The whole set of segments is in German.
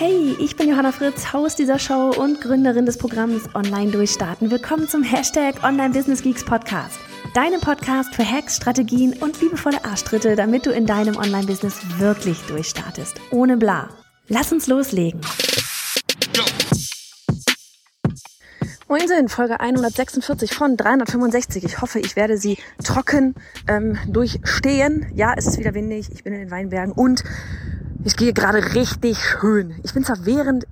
Hey, ich bin Johanna Fritz, Haus dieser Show und Gründerin des Programms Online Durchstarten. Willkommen zum Hashtag Online Business Geeks Podcast. Deinem Podcast für Hacks, Strategien und liebevolle Arschtritte, damit du in deinem Online-Business wirklich durchstartest. Ohne bla. Lass uns loslegen. Moinsen, Folge 146 von 365. Ich hoffe, ich werde sie trocken ähm, durchstehen. Ja, es ist wieder windig. Ich bin in den Weinbergen und ich gehe gerade richtig schön. Ich bin zwar während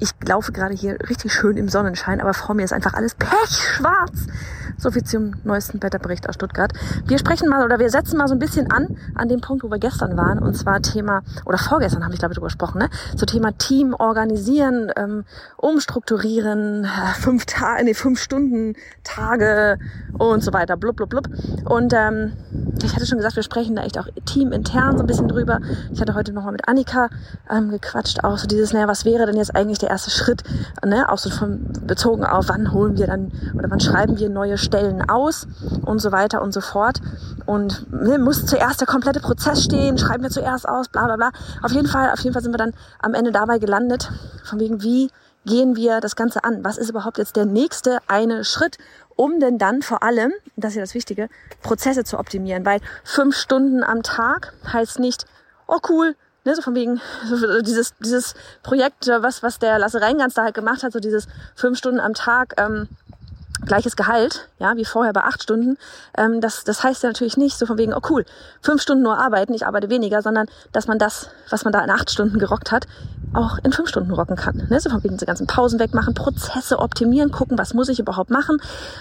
ich laufe gerade hier richtig schön im Sonnenschein, aber vor mir ist einfach alles pechschwarz. So viel zum neuesten Wetterbericht aus Stuttgart. Wir sprechen mal oder wir setzen mal so ein bisschen an an dem Punkt, wo wir gestern waren. Und zwar Thema, oder vorgestern habe ich glaube ich darüber gesprochen, ne? So Thema Team organisieren, ähm, umstrukturieren, fünf Tage, nee, fünf Stunden, Tage und so weiter, blub, blub, blub. Und ähm, ich hatte schon gesagt, wir sprechen da echt auch teamintern so ein bisschen drüber. Ich hatte heute nochmal mit Annika ähm, gequatscht, auch so dieses, naja, was wäre denn jetzt eigentlich der erste Schritt, ne, auch so von, bezogen auf, wann holen wir dann oder wann schreiben wir neue Stellen aus und so weiter und so fort. Und ne, muss zuerst der komplette Prozess stehen, schreiben wir zuerst aus, bla bla bla. Auf jeden Fall, auf jeden Fall sind wir dann am Ende dabei gelandet, von wegen, wie gehen wir das Ganze an? Was ist überhaupt jetzt der nächste eine Schritt, um denn dann vor allem, das ist ja das Wichtige, Prozesse zu optimieren? Weil fünf Stunden am Tag heißt nicht, oh cool, ne, so von wegen dieses dieses Projekt, was was der Lasse Reingans da halt gemacht hat, so dieses fünf Stunden am Tag ähm, gleiches Gehalt, ja, wie vorher bei acht Stunden. Ähm, das, das heißt ja natürlich nicht so von wegen, oh cool, fünf Stunden nur arbeiten, ich arbeite weniger, sondern dass man das, was man da in acht Stunden gerockt hat, auch in fünf Stunden rocken kann. Ne? So von wegen diese ganzen Pausen wegmachen, Prozesse optimieren, gucken, was muss ich überhaupt machen?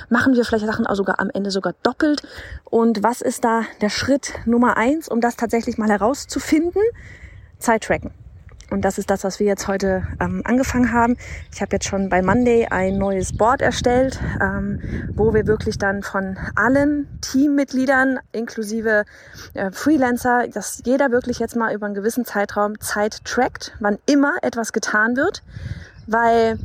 Machen wir vielleicht Sachen auch sogar am Ende sogar doppelt? Und was ist da der Schritt Nummer eins, um das tatsächlich mal herauszufinden? Zeit tracken. Und das ist das, was wir jetzt heute ähm, angefangen haben. Ich habe jetzt schon bei Monday ein neues Board erstellt, ähm, wo wir wirklich dann von allen Teammitgliedern inklusive äh, Freelancer, dass jeder wirklich jetzt mal über einen gewissen Zeitraum Zeit trackt, wann immer etwas getan wird, weil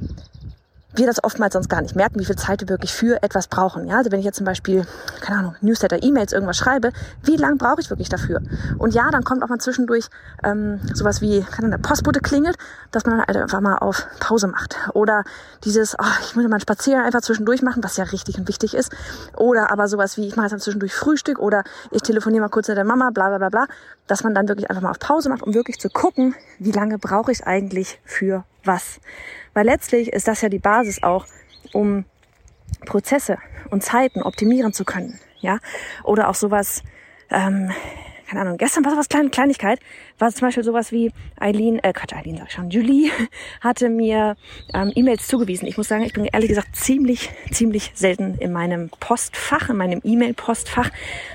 wir das oftmals sonst gar nicht merken, wie viel Zeit wir wirklich für etwas brauchen. Ja, also wenn ich jetzt zum Beispiel, keine Ahnung, Newsletter, E-Mails, irgendwas schreibe, wie lang brauche ich wirklich dafür? Und ja, dann kommt auch mal zwischendurch ähm, sowas wie, kann der Postbote klingelt, dass man dann halt einfach mal auf Pause macht. Oder dieses, oh, ich muss mal einen Spaziergang einfach zwischendurch machen, was ja richtig und wichtig ist. Oder aber sowas wie, ich mache jetzt zwischendurch Frühstück oder ich telefoniere mal kurz mit der Mama, bla bla bla bla, dass man dann wirklich einfach mal auf Pause macht, um wirklich zu gucken, wie lange brauche ich eigentlich für was. Weil letztlich ist das ja die Basis auch, um Prozesse und Zeiten optimieren zu können. Ja, oder auch sowas, ähm, keine Ahnung, gestern war sowas kleine Kleinigkeit, war zum Beispiel sowas wie Eileen, äh, Quatsch, Eileen sag ich schon, Julie hatte mir ähm, E-Mails zugewiesen. Ich muss sagen, ich bin ehrlich gesagt ziemlich, ziemlich selten in meinem Postfach, in meinem E-Mail-Postfach,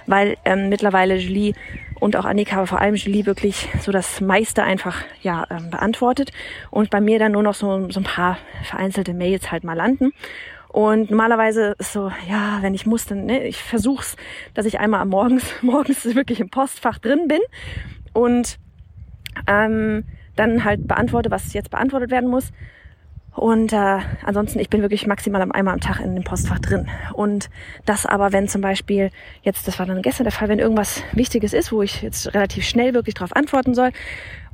weil ähm, mittlerweile Julie und auch Annika, aber vor allem Julie wirklich so das meiste einfach ja ähm, beantwortet und bei mir dann nur noch so, so ein paar vereinzelte Mails halt mal landen. Und normalerweise ist so, ja, wenn ich muss, dann, ne, ich versuch's, dass ich einmal am morgens, morgens wirklich im Postfach drin bin und ähm, dann halt beantworte, was jetzt beantwortet werden muss. Und äh, ansonsten, ich bin wirklich maximal einmal am Tag in dem Postfach drin. Und das aber, wenn zum Beispiel jetzt, das war dann gestern der Fall, wenn irgendwas Wichtiges ist, wo ich jetzt relativ schnell wirklich darauf antworten soll,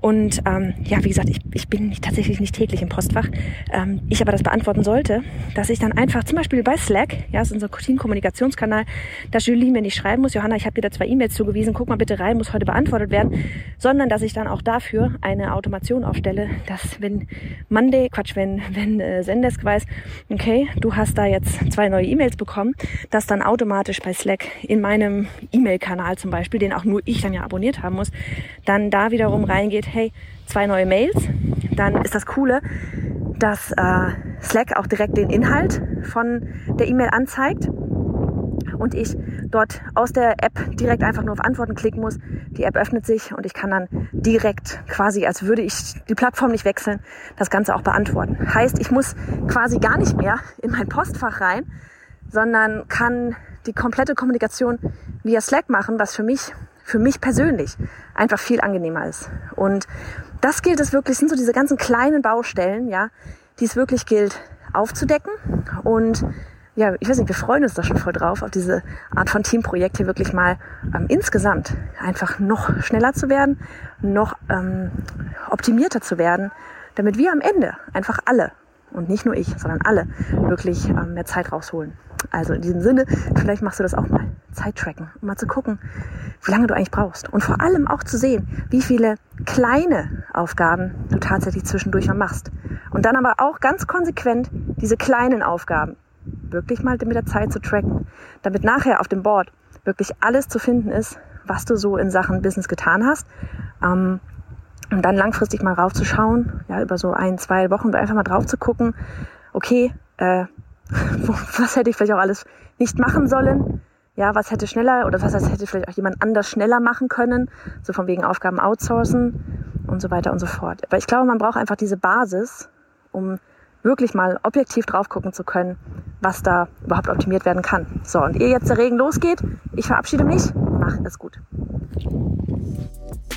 und ähm, ja, wie gesagt, ich, ich bin nicht, tatsächlich nicht täglich im Postfach. Ähm, ich aber das beantworten sollte, dass ich dann einfach zum Beispiel bei Slack, ja, das ist unser Team-Kommunikationskanal, dass Julie mir nicht schreiben muss, Johanna, ich habe dir da zwei E-Mails zugewiesen, guck mal bitte rein, muss heute beantwortet werden, sondern dass ich dann auch dafür eine Automation aufstelle, dass wenn Monday, Quatsch, wenn, wenn äh, Zendesk weiß, okay, du hast da jetzt zwei neue E-Mails bekommen, dass dann automatisch bei Slack in meinem E-Mail-Kanal zum Beispiel, den auch nur ich dann ja abonniert haben muss, dann da wiederum reingeht, hey, zwei neue Mails, dann ist das Coole, dass äh, Slack auch direkt den Inhalt von der E-Mail anzeigt und ich dort aus der App direkt einfach nur auf Antworten klicken muss. Die App öffnet sich und ich kann dann direkt quasi, als würde ich die Plattform nicht wechseln, das Ganze auch beantworten. Heißt, ich muss quasi gar nicht mehr in mein Postfach rein, sondern kann die komplette Kommunikation via Slack machen, was für mich, für mich persönlich einfach viel angenehmer ist. Und das gilt es wirklich, sind so diese ganzen kleinen Baustellen, ja, die es wirklich gilt aufzudecken. Und ja, ich weiß nicht, wir freuen uns da schon voll drauf, auf diese Art von Teamprojekt hier wirklich mal ähm, insgesamt einfach noch schneller zu werden, noch ähm, optimierter zu werden, damit wir am Ende einfach alle und nicht nur ich, sondern alle wirklich ähm, mehr Zeit rausholen. Also in diesem Sinne, vielleicht machst du das auch mal. Zeit tracken, um mal zu gucken, wie lange du eigentlich brauchst. Und vor allem auch zu sehen, wie viele kleine Aufgaben du tatsächlich zwischendurch mal machst. Und dann aber auch ganz konsequent diese kleinen Aufgaben wirklich mal mit der Zeit zu tracken, damit nachher auf dem Board wirklich alles zu finden ist, was du so in Sachen Business getan hast. Ähm, und dann langfristig mal raufzuschauen, ja, über so ein, zwei Wochen einfach mal drauf zu gucken, okay, äh, was hätte ich vielleicht auch alles nicht machen sollen? Ja, was hätte schneller oder was hätte vielleicht auch jemand anders schneller machen können? So von wegen Aufgaben outsourcen und so weiter und so fort. Aber ich glaube, man braucht einfach diese Basis, um wirklich mal objektiv drauf gucken zu können, was da überhaupt optimiert werden kann. So, und ehe jetzt der Regen losgeht, ich verabschiede mich. Mach es gut.